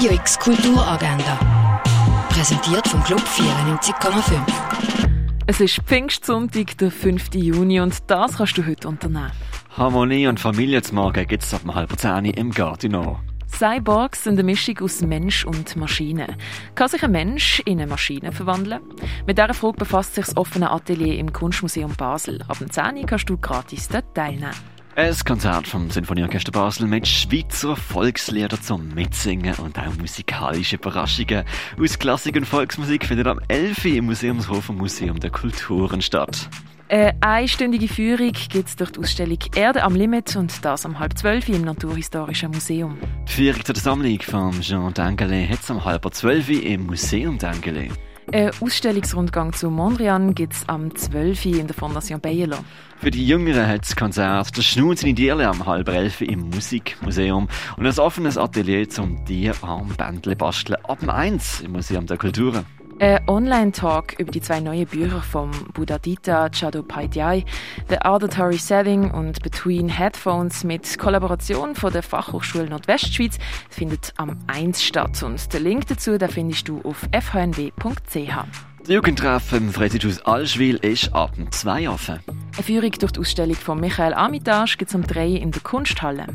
Radio X Kulturagenda. Präsentiert vom Club 94,5. Es ist Pfingstsonntag, der 5. Juni, und das kannst du heute unternehmen. Harmonie und Familie zu morgen gibt es ab halb zehn im Gardino. Cyborgs sind eine Mischung aus Mensch und Maschine. Kann sich ein Mensch in eine Maschine verwandeln? Mit dieser Frage befasst sich das offene Atelier im Kunstmuseum Basel. Ab dem 10 Uhr kannst du gratis dort teilnehmen. Ein Konzert vom Sinfonieorchester Basel mit Schweizer Volkslieder zum Mitsingen und auch musikalische Überraschungen aus Klassik und Volksmusik findet am 11. Uhr im Museumshof und Museum der Kulturen statt. Eine einstündige Führung gibt es durch die Ausstellung Erde am Limit und das um halb zwölf im Naturhistorischen Museum. Die Führung zur Sammlung von Jean Dengele hat es um halb zwölf im Museum Dengele. Ein Ausstellungsrundgang zu Mondrian gibt es am 12. in der Fondation Bayerlo. Für die Jüngeren hat das Konzert «Der Schnuz in Dierle» am halb elf im Musikmuseum und ein offenes Atelier zum Tierarmbändle basteln ab dem 1 im Museum der Kulturen. Ein Online-Talk über die zwei neuen Bücher von Buddhadita Chattopadhyay, The Auditory Setting und Between Headphones mit Kollaboration von der Fachhochschule Nordwestschweiz findet am 1 statt und den Link dazu den findest du auf fhnw.ch. Das Jugendtreffen im Freizeithaus Allschwil ist ab dem 2 offen. Eine Führung durch die Ausstellung von Michael Armitage gibt es um 3 in der Kunsthalle.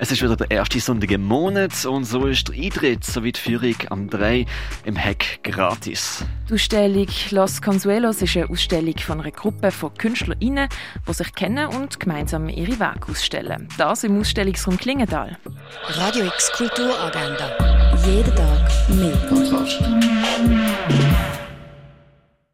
Es ist wieder der erste Sonntag im Monat und so ist der Eintritt sowie die Führung am 3 im Heck gratis. Die Ausstellung Los Consuelos ist eine Ausstellung von einer Gruppe von KünstlerInnen, die sich kennen und gemeinsam ihre Werke ausstellen. Das im Ausstellungsraum Klingenthal. Radio X Kulturagenda. Jeden Tag mehr. Kontrast.